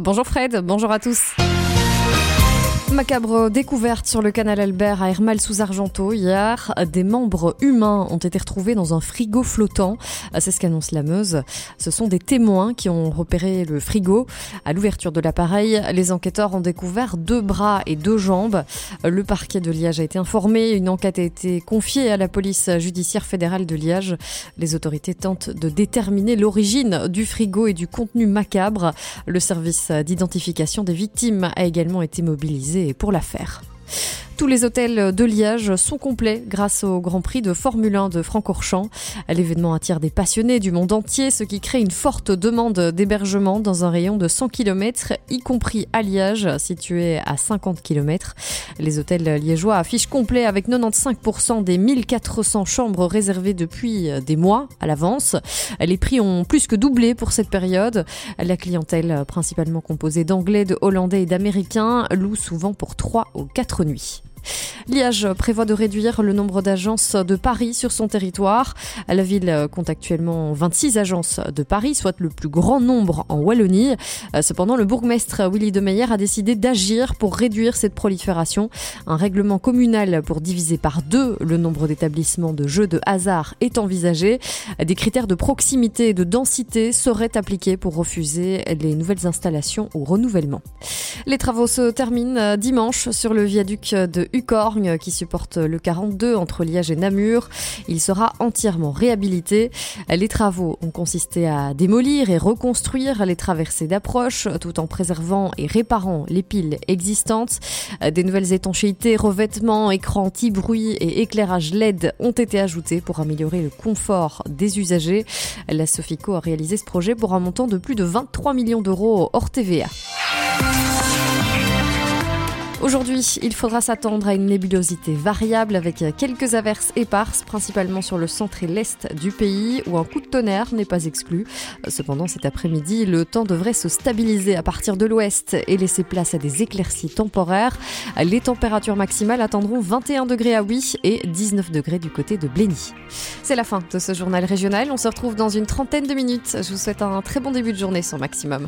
Bonjour Fred, bonjour à tous. Macabre découverte sur le canal Albert à Hermal sous Argento hier. Des membres humains ont été retrouvés dans un frigo flottant. C'est ce qu'annonce la Meuse. Ce sont des témoins qui ont repéré le frigo. À l'ouverture de l'appareil, les enquêteurs ont découvert deux bras et deux jambes. Le parquet de Liège a été informé. Une enquête a été confiée à la police judiciaire fédérale de Liège. Les autorités tentent de déterminer l'origine du frigo et du contenu macabre. Le service d'identification des victimes a également été mobilisé pour la faire. Tous les hôtels de Liège sont complets grâce au Grand Prix de Formule 1 de Francorchamps. L'événement attire des passionnés du monde entier, ce qui crée une forte demande d'hébergement dans un rayon de 100 km, y compris à Liège, situé à 50 km. Les hôtels liégeois affichent complet avec 95% des 1400 chambres réservées depuis des mois à l'avance. Les prix ont plus que doublé pour cette période. La clientèle, principalement composée d'anglais, de hollandais et d'américains, loue souvent pour 3 ou 4 nuits. Liège prévoit de réduire le nombre d'agences de Paris sur son territoire. La ville compte actuellement 26 agences de Paris, soit le plus grand nombre en Wallonie. Cependant, le bourgmestre Willy de Meyer a décidé d'agir pour réduire cette prolifération. Un règlement communal pour diviser par deux le nombre d'établissements de jeux de hasard est envisagé. Des critères de proximité et de densité seraient appliqués pour refuser les nouvelles installations ou renouvellements. Les travaux se terminent dimanche sur le viaduc de Ucorgne qui supporte le 42 entre Liège et Namur. Il sera entièrement réhabilité. Les travaux ont consisté à démolir et reconstruire les traversées d'approche tout en préservant et réparant les piles existantes. Des nouvelles étanchéités, revêtements, écrans anti-bruit et éclairage LED ont été ajoutés pour améliorer le confort des usagers. La Sofico a réalisé ce projet pour un montant de plus de 23 millions d'euros hors TVA. Aujourd'hui, il faudra s'attendre à une nébulosité variable avec quelques averses éparses, principalement sur le centre et l'est du pays, où un coup de tonnerre n'est pas exclu. Cependant, cet après-midi, le temps devrait se stabiliser à partir de l'ouest et laisser place à des éclaircies temporaires. Les températures maximales attendront 21 degrés à Oui et 19 degrés du côté de Blény. C'est la fin de ce journal régional. On se retrouve dans une trentaine de minutes. Je vous souhaite un très bon début de journée sur Maximum.